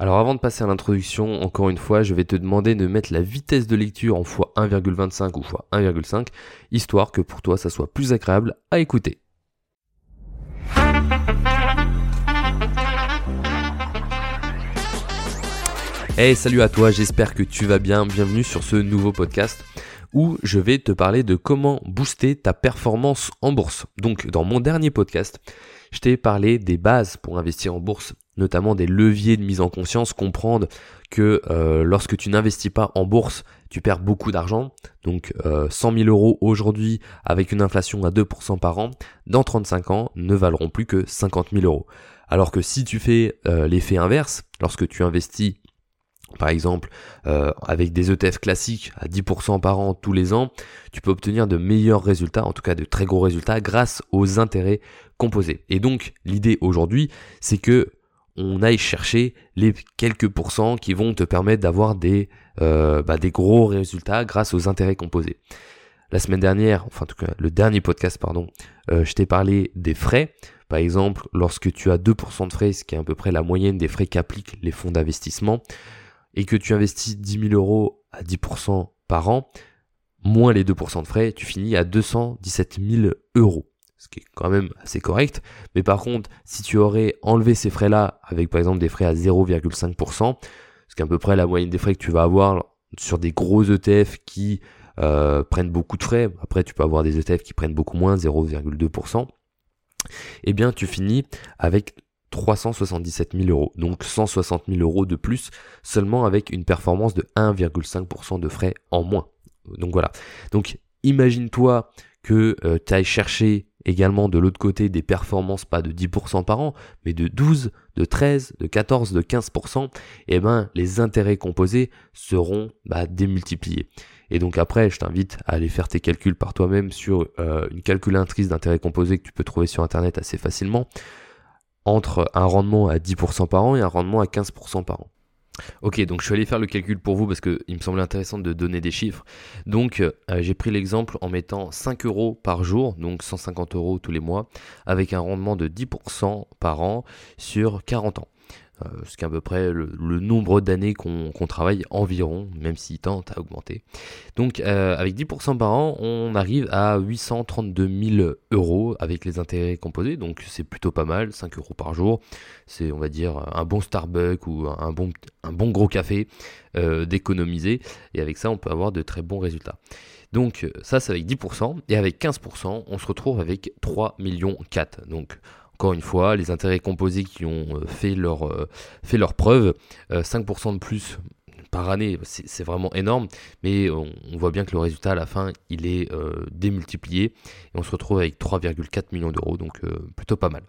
Alors avant de passer à l'introduction, encore une fois, je vais te demander de mettre la vitesse de lecture en x1,25 ou x1,5, histoire que pour toi ça soit plus agréable à écouter. Hey, salut à toi, j'espère que tu vas bien. Bienvenue sur ce nouveau podcast où je vais te parler de comment booster ta performance en bourse. Donc, dans mon dernier podcast, je t'ai parlé des bases pour investir en bourse, notamment des leviers de mise en conscience, comprendre que euh, lorsque tu n'investis pas en bourse, tu perds beaucoup d'argent. Donc euh, 100 000 euros aujourd'hui avec une inflation à 2% par an, dans 35 ans, ne valeront plus que 50 000 euros. Alors que si tu fais euh, l'effet inverse, lorsque tu investis par exemple, euh, avec des ETF classiques à 10% par an tous les ans, tu peux obtenir de meilleurs résultats, en tout cas de très gros résultats, grâce aux intérêts composés. Et donc, l'idée aujourd'hui, c'est que on aille chercher les quelques pourcents qui vont te permettre d'avoir des, euh, bah, des gros résultats grâce aux intérêts composés. La semaine dernière, enfin en tout cas le dernier podcast, pardon, euh, je t'ai parlé des frais. Par exemple, lorsque tu as 2% de frais, ce qui est à peu près la moyenne des frais qu'appliquent les fonds d'investissement, et que tu investis 10 000 euros à 10% par an, moins les 2% de frais, tu finis à 217 000 euros. Ce qui est quand même assez correct. Mais par contre, si tu aurais enlevé ces frais-là avec par exemple des frais à 0,5%, ce qui est à peu près la moyenne des frais que tu vas avoir sur des gros ETF qui euh, prennent beaucoup de frais, après tu peux avoir des ETF qui prennent beaucoup moins, 0,2%, eh bien tu finis avec 377 000 euros, donc 160 000 euros de plus, seulement avec une performance de 1,5% de frais en moins. Donc voilà. Donc imagine-toi que euh, tu ailles chercher également de l'autre côté des performances pas de 10% par an, mais de 12, de 13, de 14, de 15%, et eh ben les intérêts composés seront bah, démultipliés. Et donc après, je t'invite à aller faire tes calculs par toi-même sur euh, une calculatrice d'intérêts composés que tu peux trouver sur internet assez facilement entre un rendement à 10% par an et un rendement à 15% par an. Ok, donc je suis allé faire le calcul pour vous parce qu'il me semblait intéressant de donner des chiffres. Donc euh, j'ai pris l'exemple en mettant 5 euros par jour, donc 150 euros tous les mois, avec un rendement de 10% par an sur 40 ans. Euh, ce qui est à peu près le, nombre d'années qu'on travaille environ, même s'il tente à augmenter. Donc euh, avec 10% par an, on arrive à 832 000 euros avec les intérêts composés, donc c'est plutôt pas mal, 5 euros par jour. C'est on va dire un bon Starbucks ou un bon, un bon gros café euh, d'économiser, et avec ça on peut avoir de très bons résultats. Donc ça c'est avec 10%, et avec 15% on se retrouve avec 3 millions 4. Donc encore une fois, les intérêts composés qui ont euh, fait leur, euh, fait leur preuve, 5% euh, de plus par année, c'est vraiment énorme, mais on, voit bien que le résultat à la fin, il est démultiplié, et on se retrouve avec 3,4 millions d'euros, donc plutôt pas mal.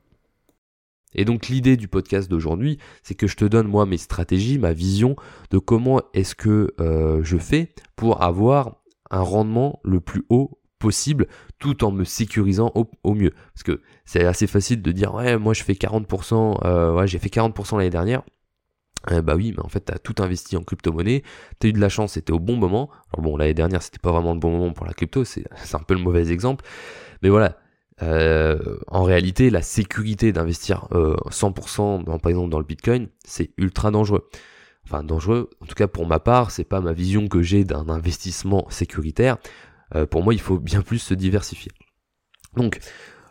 Et donc l'idée du podcast d'aujourd'hui, c'est que je te donne moi mes stratégies, ma vision de comment est-ce que je fais pour avoir un rendement le plus haut possible tout en me sécurisant au, mieux. Parce que c'est assez facile de dire ouais moi je fais 40%, euh, j'ai fait 40% l'année dernière. Euh, bah oui, mais en fait, t'as tout investi en crypto-monnaie, t'as eu de la chance, c'était au bon moment. Alors bon, l'année dernière, c'était pas vraiment le bon moment pour la crypto, c'est un peu le mauvais exemple. Mais voilà, euh, en réalité, la sécurité d'investir 100% dans, par exemple dans le Bitcoin, c'est ultra dangereux. Enfin, dangereux, en tout cas pour ma part, c'est pas ma vision que j'ai d'un investissement sécuritaire. Euh, pour moi, il faut bien plus se diversifier. Donc,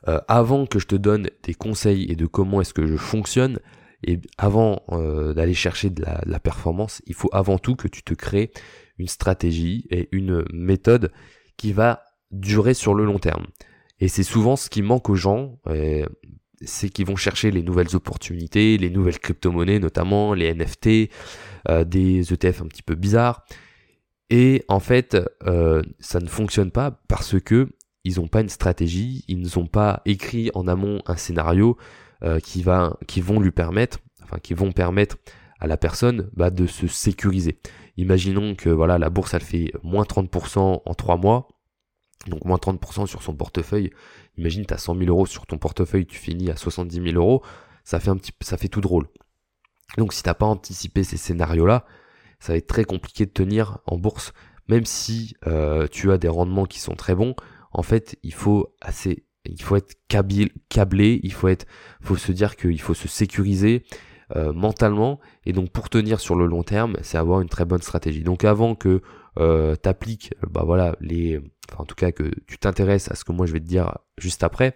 euh, avant que je te donne des conseils et de comment est-ce que je fonctionne, et avant euh, d'aller chercher de la, performance, il faut avant tout que tu te crées une stratégie et une méthode qui va durer sur le long terme. Et c'est souvent ce qui manque aux gens, c'est qu'ils vont chercher les nouvelles opportunités, les nouvelles crypto-monnaies notamment, les NFT, des ETF un petit peu bizarres. Et en fait, euh, ça ne fonctionne pas parce que ils n'ont pas une stratégie, ils ne ont pas écrit en amont un scénario euh, qui va, qui vont lui permettre, enfin qui vont permettre à la personne bah, de se sécuriser. Imaginons que voilà la bourse elle fait moins 30% en 3 mois, donc moins 30% sur son portefeuille. Imagine tu as 100 000 euros sur ton portefeuille, tu finis à 70 000 euros, ça fait un petit, ça fait tout drôle. Donc si t'as pas anticipé ces scénarios là, ça va être très compliqué de tenir en bourse. Même si euh, tu as des rendements qui sont très bons, en fait, il faut assez, il faut être câblé, il faut être, faut se dire qu'il faut se sécuriser. euh, mentalement. Et donc pour tenir sur le long terme, c'est avoir une très bonne stratégie. Donc avant que euh, t'appliques, bah voilà, les, enfin, en tout cas que tu t'intéresses à ce que moi je vais te dire juste après,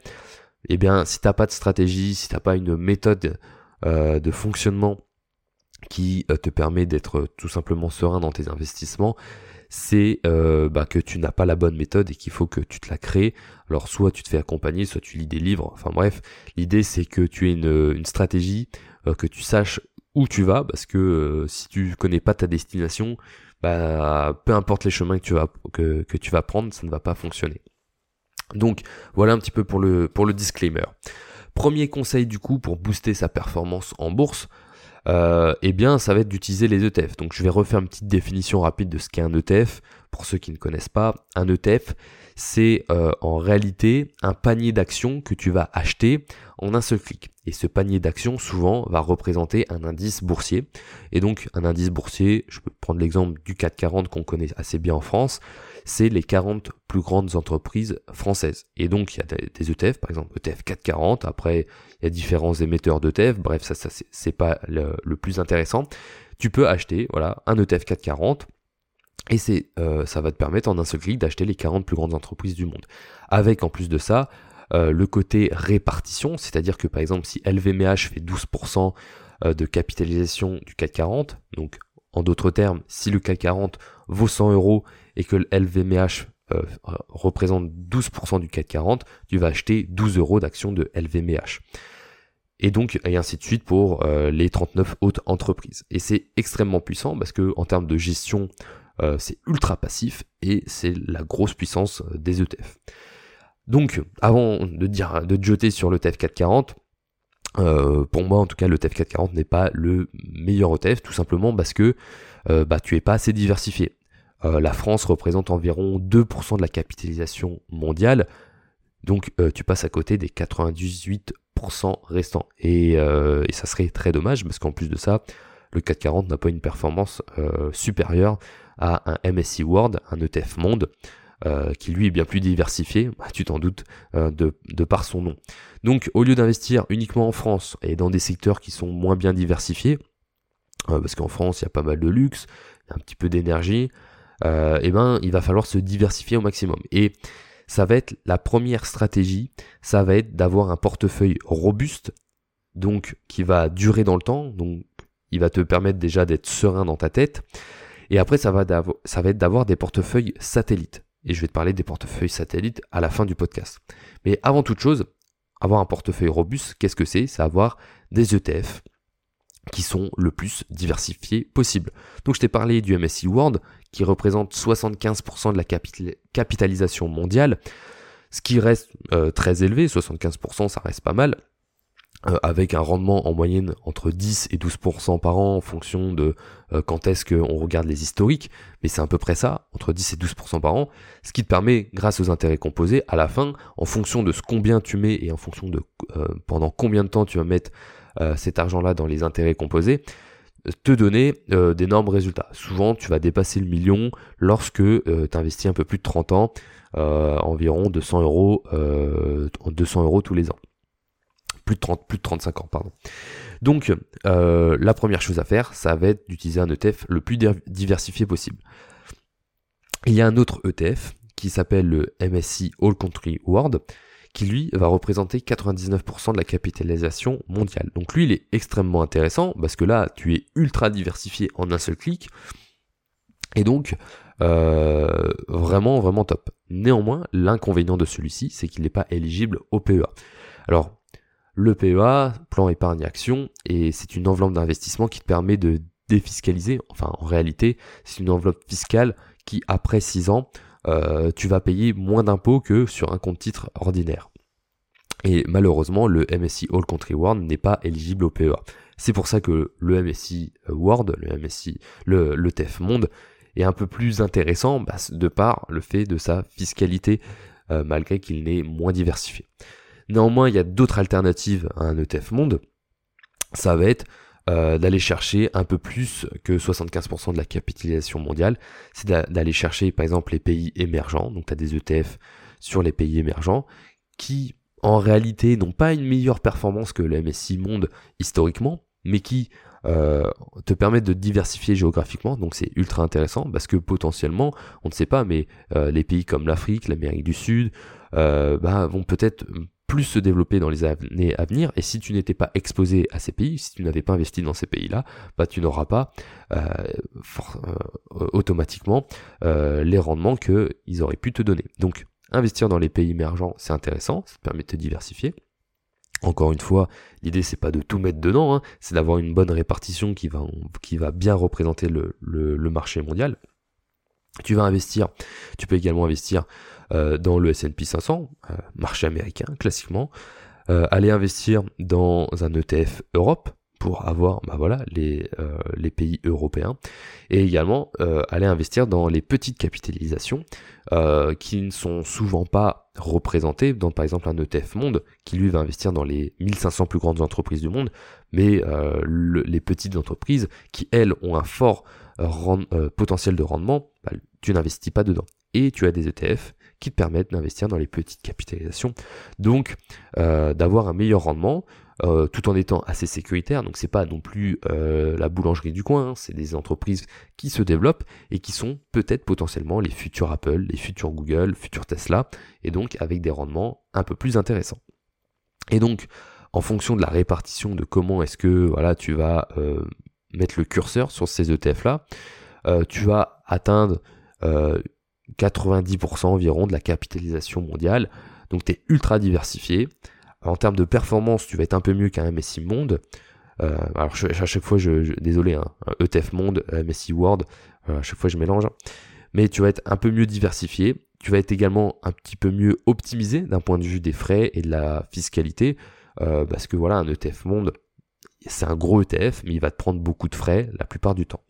eh bien si t'as pas de stratégie, si t'as pas une méthode euh, de fonctionnement qui euh, te permet d'être tout simplement serein dans tes investissements, c'est euh, bah, que tu n'as pas la bonne méthode et qu'il faut que tu te la crées. Alors soit tu te fais accompagner, soit tu lis des livres. Enfin bref, l'idée c'est que tu aies une, stratégie, que tu saches où tu vas, parce que si tu connais pas ta destination, bah, peu importe les chemins que tu vas que, que tu vas prendre, ça ne va pas fonctionner. Donc voilà un petit peu pour le pour le disclaimer. Premier conseil du coup pour booster sa performance en bourse, euh, eh bien ça va être d'utiliser les ETF. Donc je vais refaire une petite définition rapide de ce qu'est un ETF. Pour ceux qui ne connaissent pas, un ETF, c'est euh, en réalité un panier d'actions que tu vas acheter en un seul clic. Et ce panier d'actions, souvent, va représenter un indice boursier. Et donc, un indice boursier, je peux prendre l'exemple du 440 qu'on connaît assez bien en France, c'est les 40 plus grandes entreprises françaises. Et donc, il y a des ETF, par exemple ETF 440, après, il y a différents émetteurs d'ETF, bref, ça, ça c'est pas le, plus intéressant. Tu peux acheter, voilà, un ETF 440, et euh, ça va te permettre en un seul clic d'acheter les 40 plus grandes entreprises du monde. Avec en plus de ça, euh, le côté répartition, c'est-à-dire que par exemple si LVMH fait 12% euh, de capitalisation du CAC 40, donc en d'autres termes, si le CAC 40 vaut 100 euros et que le LVMH euh, représente 12% du CAC 40, tu vas acheter 12 euros d'actions de LVMH. Et donc, et ainsi de suite pour les 39 autres entreprises. Et c'est extrêmement puissant parce que en termes de gestion, c'est ultra passif et c'est la grosse puissance des ETF. Donc, avant de dire, de te jeter sur le TF 440, euh, pour moi en tout cas le TF 440 n'est pas le meilleur ETF tout simplement parce que euh, bah, tu es pas assez diversifié. Euh, la France représente environ 2% de la capitalisation mondiale, donc tu passes à côté des 98% restants. Et, et, ça serait très dommage parce qu'en plus de ça, le 440 n'a pas une performance supérieure à un MSCI World, un ETF monde. Euh, qui lui est bien plus diversifié, bah, tu t'en doutes, euh, de, de, par son nom. Donc au lieu d'investir uniquement en France et dans des secteurs qui sont moins bien diversifiés, euh, parce qu'en France il y a pas mal de luxe, un petit peu d'énergie, eh ben il va falloir se diversifier au maximum. Et ça va être la première stratégie, ça va être d'avoir un portefeuille robuste, donc qui va durer dans le temps, donc il va te permettre déjà d'être serein dans ta tête. Et après, ça va, ça va être d'avoir des portefeuilles satellites et je vais te parler des portefeuilles satellites à la fin du podcast. Mais avant toute chose, avoir un portefeuille robuste, qu'est-ce que c'est? C'est avoir des ETF qui sont le plus diversifiés possible. Donc je t'ai parlé du MSCI World qui représente 75% de la capitalisation mondiale, ce qui reste euh, très élevé, 75% ça reste pas mal, avec un rendement en moyenne entre 10 et 12% par an en fonction de euh, quand est-ce qu'on regarde les historiques, mais c'est à peu près ça, entre 10 et 12% par an, ce qui te permet, grâce aux intérêts composés, à la fin, en fonction de ce combien tu mets et en fonction de euh, pendant combien de temps tu vas mettre cet argent-là dans les intérêts composés, te donner d'énormes résultats. Souvent, tu vas dépasser le million lorsque tu investis un peu plus de 30 ans, environ 200 euros, 200 euros tous les ans plus de 30, plus de 35 ans, pardon. Donc, euh, la première chose à faire, ça va être d'utiliser un ETF le plus diversifié possible. Il y a un autre ETF qui s'appelle le MSCI All Country World, qui lui va représenter 99% de la capitalisation mondiale. Donc lui, il est extrêmement intéressant parce que là, tu es ultra diversifié en un seul clic. Et donc, euh, vraiment, vraiment top. Néanmoins, l'inconvénient de celui-ci, c'est qu'il n'est pas éligible au PEA. Alors, le PEA, plan épargne action, et c'est une enveloppe d'investissement qui te permet de défiscaliser. Enfin, en réalité, c'est une enveloppe fiscale qui, après 6 ans, euh, tu vas payer moins d'impôts que sur un compte titre ordinaire. Et malheureusement, le MSCI All Country World n'est pas éligible au PEA. C'est pour ça que le MSCI World, le MSCI, le, le TEF Monde, est un peu plus intéressant bah, de par le fait de sa fiscalité, euh, malgré qu'il n'est moins diversifié. Néanmoins, il y a d'autres alternatives à un ETF monde. Ça va être euh, d'aller chercher un peu plus que 75% de la capitalisation mondiale. C'est d'aller chercher par exemple les pays émergents. Donc tu as des ETF sur les pays émergents qui en réalité n'ont pas une meilleure performance que le MSCI Monde historiquement, mais qui euh, te permettent de diversifier géographiquement, donc c'est ultra intéressant parce que potentiellement, on ne sait pas, mais euh, les pays comme l'Afrique, l'Amérique du Sud, bah, vont peut-être plus se développer dans les années à venir. Et si tu n'étais pas exposé à ces pays, si tu n'avais pas investi dans ces pays-là, bah tu n'auras pas automatiquement les rendements qu'ils auraient pu te donner. Donc investir dans les pays émergents, c'est intéressant, ça permet de te diversifier. Encore une fois, l'idée c'est pas de tout mettre dedans, hein, c'est d'avoir une bonne répartition qui va, qui va bien représenter le, le, marché mondial. Tu vas investir, tu peux également investir euh, dans le S&P 500, euh, marché américain classiquement, euh, aller investir dans un ETF Europe, pour avoir bah voilà, les, pays européens. Et également aller investir dans les petites capitalisations qui ne sont souvent pas représentées dans par exemple un ETF monde qui lui va investir dans les 1500 plus grandes entreprises du monde. Mais les petites entreprises qui elles ont un fort potentiel de rendement bah, tu n'investis pas dedans et tu as des ETF qui te permettent d'investir dans les petites capitalisations donc d'avoir un meilleur rendement euh, tout en étant assez sécuritaire. Donc c'est pas non plus euh, la boulangerie du coin, hein. c'est des entreprises qui se développent et qui sont peut-être potentiellement les futurs Apple, les futurs Google, futurs Tesla, et donc avec des rendements un peu plus intéressants. Et donc en fonction de la répartition de comment est-ce que voilà tu vas euh, mettre le curseur sur ces ETF là, tu vas atteindre 90% environ de la capitalisation mondiale. Donc tu es ultra diversifié en termes de performance, tu vas être un peu mieux qu'un MSI Monde. Euh, alors à chaque fois, je, désolé, hein, ETF Monde, MSI World, euh, à chaque fois je mélange. Mais tu vas être un peu mieux diversifié. Tu vas être également un petit peu mieux optimisé d'un point de vue des frais et de la fiscalité. Euh, parce que voilà, un ETF Monde, c'est un gros ETF, mais il va te prendre beaucoup de frais la plupart du temps.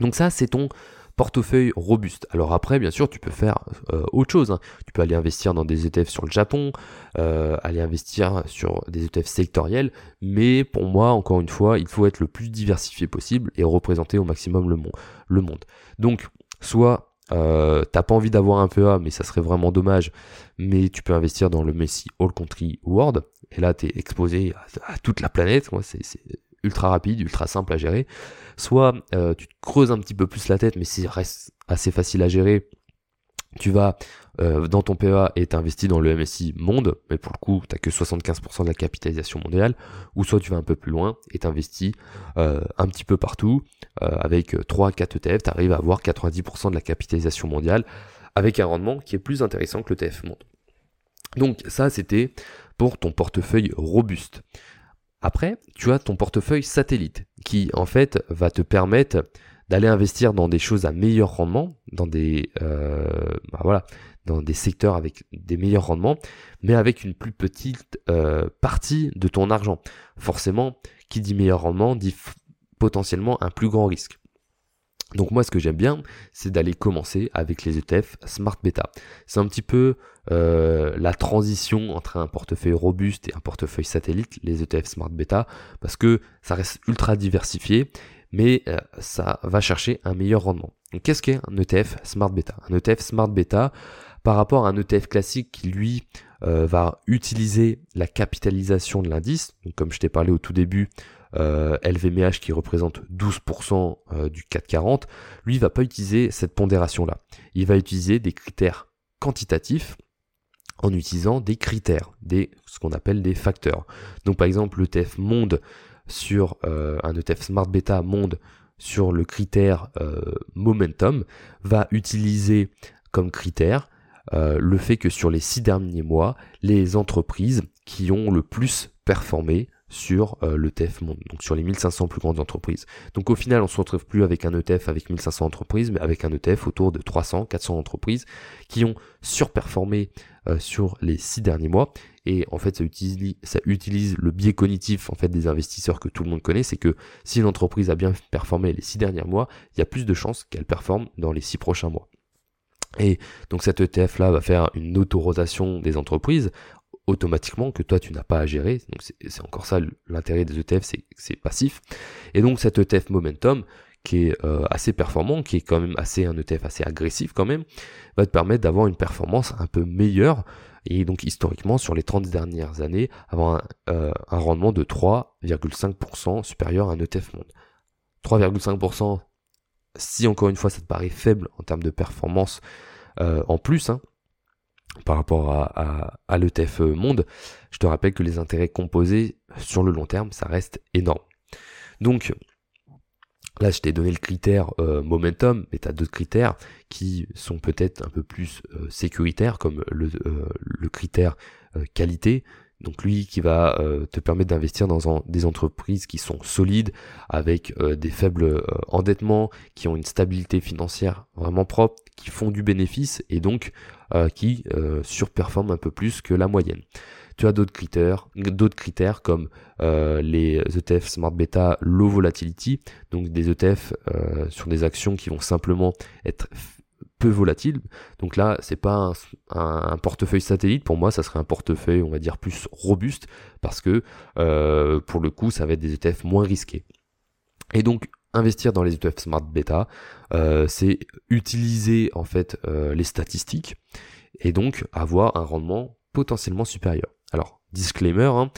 Donc ça, c'est ton portefeuille robuste. Alors après, bien sûr, tu peux faire euh, autre chose. Hein. Tu peux aller investir dans des ETF sur le Japon, euh, aller investir sur des ETF sectoriels, mais pour moi, encore une fois, il faut être le plus diversifié possible et représenter au maximum le, monde. Donc, soit euh, t'as pas envie d'avoir un PA, mais ça serait vraiment dommage. Mais tu peux investir dans le Messi All Country World. Et là, tu es exposé à, toute la planète. C'est ultra rapide, ultra simple à gérer. Soit euh, tu creuses un petit peu plus la tête, mais c'est reste assez facile à gérer. Tu vas euh, dans ton PEA et t'investis dans le MSI monde, mais pour le coup, t'as que 75% de la capitalisation mondiale, ou soit tu vas un peu plus loin et t'investis euh, un petit peu partout, avec 3-4 ETF, t'arrives à avoir 90% de la capitalisation mondiale, avec un rendement qui est plus intéressant que l'ETF monde. Donc ça, c'était pour ton portefeuille robuste. Après, tu as ton portefeuille satellite qui en fait va te permettre d'aller investir dans des choses à meilleur rendement, dans des euh, bah voilà, dans des secteurs avec des meilleurs rendements, mais avec une plus petite euh, partie de ton argent. Forcément, qui dit meilleur rendement dit potentiellement un plus grand risque. Donc moi ce que j'aime bien, c'est d'aller commencer avec les ETF Smart Beta. C'est un petit peu euh, la transition entre un portefeuille robuste et un portefeuille satellite, les ETF Smart Beta, parce que ça reste ultra diversifié, mais euh, ça va chercher un meilleur rendement. Qu'est-ce qu'est un ETF Smart Beta? Un ETF Smart Beta, par rapport à un ETF classique qui lui euh, va utiliser la capitalisation de l'indice, comme je t'ai parlé au tout début, euh, LVMH qui représente 12% euh, du 440, lui va pas utiliser cette pondération là. Il va utiliser des critères quantitatifs en utilisant des critères, des ce qu'on appelle des facteurs. Donc par exemple l'ETF monde sur euh, un ETF Smart Beta monde sur le critère momentum va utiliser comme critère le fait que sur les six derniers mois, les entreprises qui ont le plus performé sur euh, l'ETF monde, donc sur les 1500 plus grandes entreprises. Donc au final, on se retrouve plus avec un ETF avec 1500 entreprises, mais avec un ETF autour de 300, 400 entreprises qui ont surperformé euh, sur les six derniers mois. Et en fait, ça utilise, le biais cognitif en fait des investisseurs que tout le monde connaît, c'est que si une entreprise a bien performé les six derniers mois, il y a plus de chances qu'elle performe dans les six prochains mois. Et donc cet ETF là va faire une autorotation des entreprises automatiquement que toi tu n'as pas à gérer. Donc c'est encore ça l'intérêt des ETF, c'est passif. Et donc cet ETF Momentum qui est euh, assez performant, qui est quand même assez un ETF assez agressif quand même, va te permettre d'avoir une performance un peu meilleure et donc historiquement sur les 30 dernières années avoir un, un rendement de 3,5% supérieur à un ETF monde. 3,5% si encore une fois ça te paraît faible en termes de performance euh, en plus hein, par rapport à, à, l'ETF monde, je te rappelle que les intérêts composés sur le long terme, ça reste énorme. Donc là je t'ai donné le critère euh, momentum, mais tu as d'autres critères qui sont peut-être un peu plus euh, sécuritaires, comme le, le critère qualité, donc lui qui va euh, te permettre d'investir dans des entreprises qui sont solides, avec euh, des faibles euh, endettements, qui ont une stabilité financière vraiment propre, qui font du bénéfice et donc qui surperforment un peu plus que la moyenne. Tu as d'autres critères, d'autres critères comme les ETF Smart Beta Low Volatility, donc des ETF sur des actions qui vont simplement être peu volatile. Donc là, c'est pas un, portefeuille satellite. Pour moi, ça serait un portefeuille, on va dire, plus robuste parce que euh, pour le coup, ça va être des ETF moins risqués. Et donc, investir dans les ETF Smart Beta, euh, c'est utiliser en fait euh, les statistiques et donc avoir un rendement potentiellement supérieur. Alors, disclaimer, hein,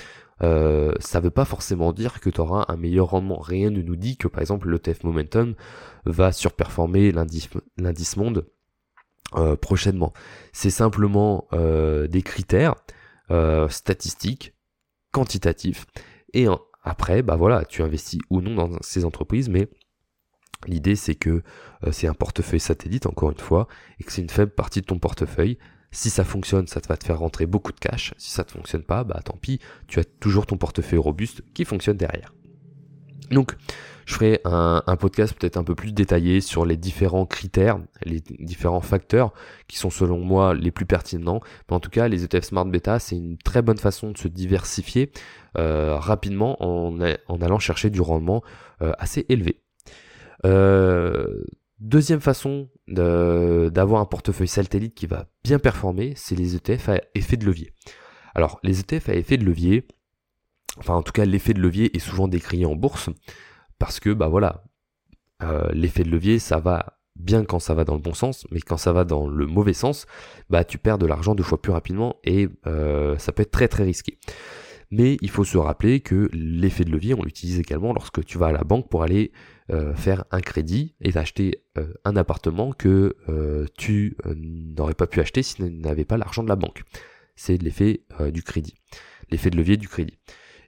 euh, ça veut pas forcément dire que tu auras un meilleur rendement. Rien ne nous dit que par exemple l'ETF Momentum va surperformer l'indice monde prochainement. C'est simplement des critères statistiques, quantitatifs, et après, bah voilà, tu investis ou non dans ces entreprises, mais l'idée c'est que c'est un portefeuille satellite encore une fois, et que c'est une faible partie de ton portefeuille, si ça fonctionne, ça va te faire rentrer beaucoup de cash. Si ça ne fonctionne pas, bah tant pis, tu as toujours ton portefeuille robuste qui fonctionne derrière. Donc, je ferai un, podcast peut-être un peu plus détaillé sur les différents critères, les différents facteurs qui sont selon moi les plus pertinents. Mais en tout cas, les ETF Smart Beta, c'est une très bonne façon de se diversifier euh, rapidement en, allant chercher du rendement euh, assez élevé. Euh, Deuxième façon d'avoir un portefeuille satellite qui va bien performer, c'est les ETF à effet de levier. Alors, les ETF à effet de levier, enfin en tout cas l'effet de levier est souvent décrié en bourse, parce que bah voilà, euh, l'effet de levier ça va bien quand ça va dans le bon sens, mais quand ça va dans le mauvais sens, bah tu perds de l'argent deux fois plus rapidement et euh, ça peut être très très risqué. Mais il faut se rappeler que l'effet de levier, on l'utilise également lorsque tu vas à la banque pour aller euh, faire un crédit et acheter un appartement que tu n'aurais pas pu acheter si tu n'avais pas l'argent de la banque. C'est l'effet du crédit, l'effet de levier du crédit.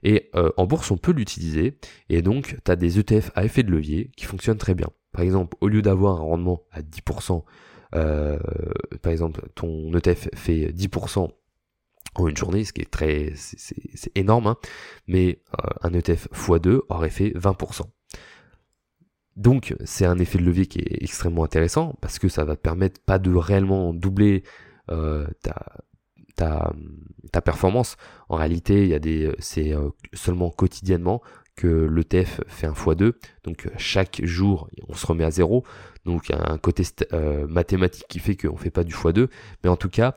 Et en bourse, on peut l'utiliser, et donc tu as des ETF à effet de levier qui fonctionnent très bien. Par exemple, au lieu d'avoir un rendement à 10%, par exemple, ton ETF fait 10% en une journée, ce qui est très, c'est énorme, hein, mais un ETF x2 aurait fait 20%. Donc c'est un effet de levier qui est extrêmement intéressant parce que ça va te permettre pas de réellement doubler euh, ta, ta, ta, performance. En réalité, il y a des, c'est euh, seulement quotidiennement que l'ETF fait un x2. Donc chaque jour, on se remet à zéro. Donc il y a un côté euh, mathématique qui fait qu'on fait pas du x2. Mais en tout cas,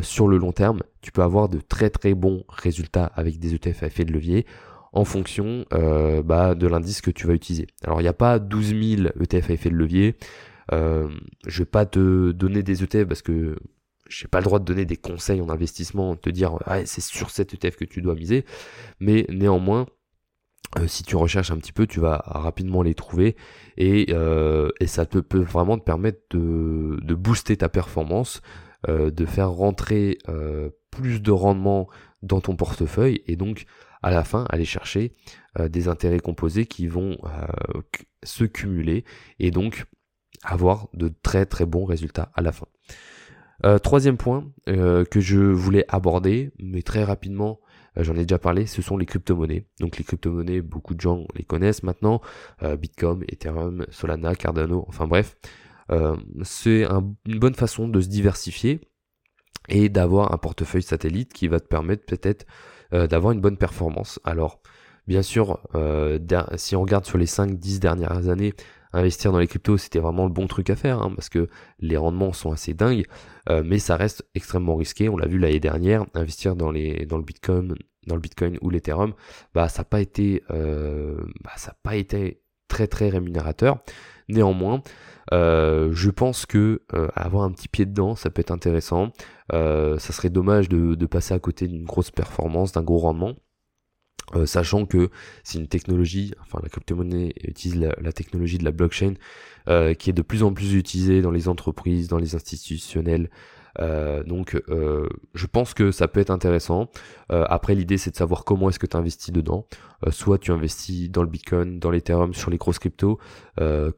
sur le long terme, tu peux avoir de très très bons résultats avec des ETF à effet de levier en fonction euh, bah, de l'indice que tu vas utiliser. Alors il n'y a pas 12 000 ETF à effet de levier. Euh, je vais pas te donner des ETF parce que j'ai pas le droit de donner des conseils en investissement, te dire ah, c'est sur cet ETF que tu dois miser, mais néanmoins euh, si tu recherches un petit peu, tu vas rapidement les trouver et, euh, et ça te peut vraiment te permettre de, de booster ta performance, de faire rentrer plus de rendement dans ton portefeuille et donc à la fin aller chercher euh, des intérêts composés qui vont euh, se cumuler et donc avoir de très très bons résultats à la fin. Euh, troisième point que je voulais aborder, mais très rapidement, j'en ai déjà parlé, ce sont les crypto-monnaies. Donc les crypto-monnaies, beaucoup de gens les connaissent maintenant, Bitcoin, Ethereum, Solana, Cardano, enfin bref. c'est une bonne façon de se diversifier et d'avoir un portefeuille satellite qui va te permettre peut-être euh, d'avoir une bonne performance. Alors, bien sûr, euh, si on regarde sur les 5-10 dernières années, investir dans les cryptos, c'était vraiment le bon truc à faire, hein, parce que les rendements sont assez dingues, euh, mais ça reste extrêmement risqué. On l'a vu l'année dernière, investir dans, les, dans le Bitcoin, dans le Bitcoin ou l'Ethereum, bah ça n'a pas été, bah, ça pas été très très rémunérateur. Néanmoins, je pense que avoir un petit pied dedans, ça peut être intéressant. ça serait dommage de, de passer à côté d'une grosse performance, d'un gros rendement. Euh, sachant que c'est une technologie, enfin la crypto-monnaie utilise la, technologie de la blockchain euh, qui est de plus en plus utilisée dans les entreprises, dans les institutionnels. Euh, donc je pense que ça peut être intéressant. après l'idée c'est de savoir comment est-ce que tu investis dedans. soit tu investis dans le Bitcoin, dans l'Ethereum, sur les grosses cryptos,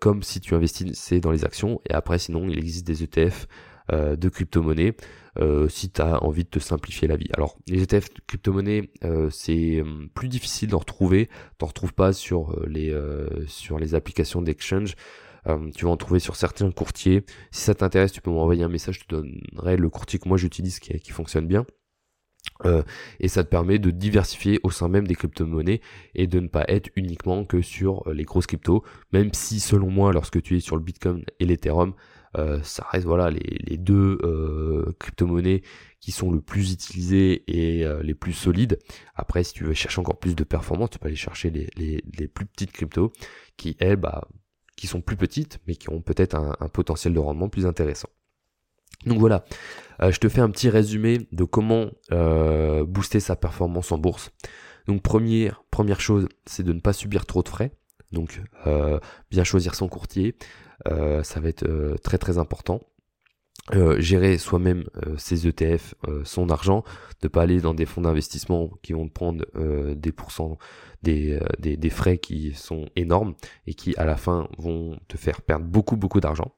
comme si tu investissais dans les actions. Et après sinon il existe des ETF de crypto-monnaie. Euh, si tu as envie de te simplifier la vie. Alors les ETF crypto-monnaies, euh, c'est plus difficile d'en retrouver. T'en retrouves pas sur euh, les sur les applications d'exchange. Tu vas en trouver sur certains courtiers. Si ça t'intéresse, tu peux m'envoyer un message, je te donnerai le courtier que moi j'utilise qui, qui fonctionne bien. et ça te permet de diversifier au sein même des crypto-monnaies et de ne pas être uniquement que sur les grosses cryptos, même si selon moi, lorsque tu es sur le Bitcoin et l'Ethereum, euh, ça reste voilà les, deux euh, crypto-monnaies qui sont le plus utilisées et euh, les plus solides. Après, si tu veux chercher encore plus de performance, tu peux aller chercher les, plus petites cryptos qui, elles, bah, qui sont plus petites, mais qui ont peut-être un, potentiel de rendement plus intéressant. Donc voilà, je te fais un petit résumé de comment booster sa performance en bourse. Donc première, première chose, c'est de ne pas subir trop de frais. Donc bien choisir son courtier, euh, ça va être euh, très très important. Euh, gérer soi-même ses ETF, son argent, ne pas aller dans des fonds d'investissement qui vont prendre des pourcents, des, des, frais qui sont énormes et qui à la fin vont te faire perdre beaucoup beaucoup d'argent.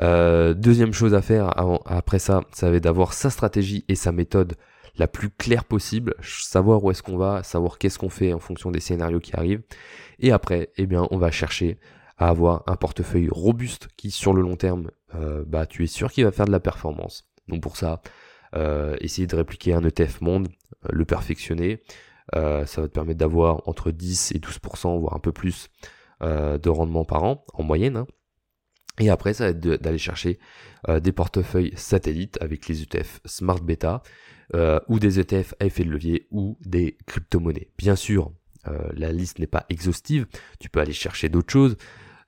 deuxième chose à faire après ça, ça va être d'avoir sa stratégie et sa méthode la plus claire possible, savoir où est-ce qu'on va, savoir qu'est-ce qu'on fait en fonction des scénarios qui arrivent. Et après, eh bien, on va chercher avoir un portefeuille robuste qui sur le long terme, euh, bah tu es sûr qu'il va faire de la performance. Donc pour ça, euh, essayer de répliquer un ETF monde, euh, le perfectionner, ça va te permettre d'avoir entre 10 et 12%, voire un peu plus de rendement par an en moyenne. Hein. Et après, ça va être d'aller chercher des portefeuilles satellites avec les ETF Smart Beta ou des ETF à effet de levier ou des crypto-monnaies. Bien sûr, la liste n'est pas exhaustive, tu peux aller chercher d'autres choses,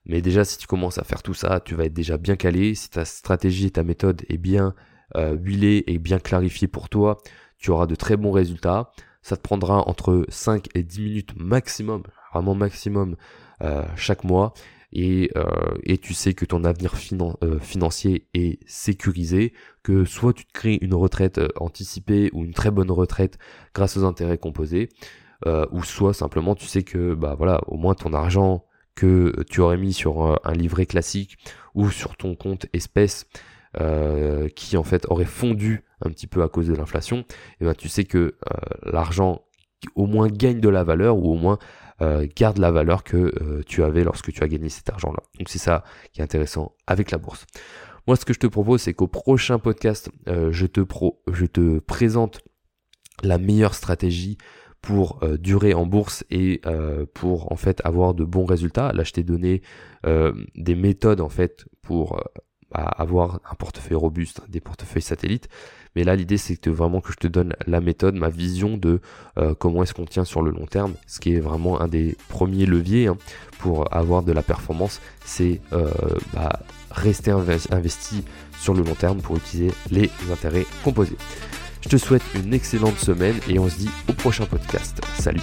mais déjà, si tu commences à faire tout ça, tu vas être déjà bien calé. Si ta stratégie et ta méthode est bien euh, huilée et bien clarifiée pour toi, tu auras de très bons résultats. Ça te prendra entre 5 et 10 minutes maximum, vraiment maximum, euh, chaque mois. Et, euh, et, tu sais que ton avenir euh, financier est sécurisé, que soit tu te crées une retraite anticipée ou une très bonne retraite grâce aux intérêts composés, ou soit simplement tu sais que bah voilà au moins ton argent que tu aurais mis sur euh, un livret classique ou sur ton compte espèce euh, qui en fait aurait fondu un petit peu à cause de l'inflation, et eh ben tu sais que euh, l'argent au moins gagne de la valeur ou au moins garde la valeur que tu avais lorsque tu as gagné cet argent-là. Donc c'est ça qui est intéressant avec la bourse. Moi ce que je te propose c'est qu'au prochain podcast je, te pro je te présente la meilleure stratégie pour euh, durer en bourse et euh, pour en fait avoir de bons résultats. Là, je t'ai donné euh, des méthodes en fait pour bah, avoir un portefeuille robuste, des portefeuilles satellites. Mais là, l'idée, c'est que vraiment que je te donne la méthode, ma vision de comment est-ce qu'on tient sur le long terme, ce qui est vraiment un des premiers leviers hein, pour avoir de la performance, c'est bah, rester investi sur le long terme pour utiliser les intérêts composés. Je te souhaite une excellente semaine et on se dit au prochain podcast. Salut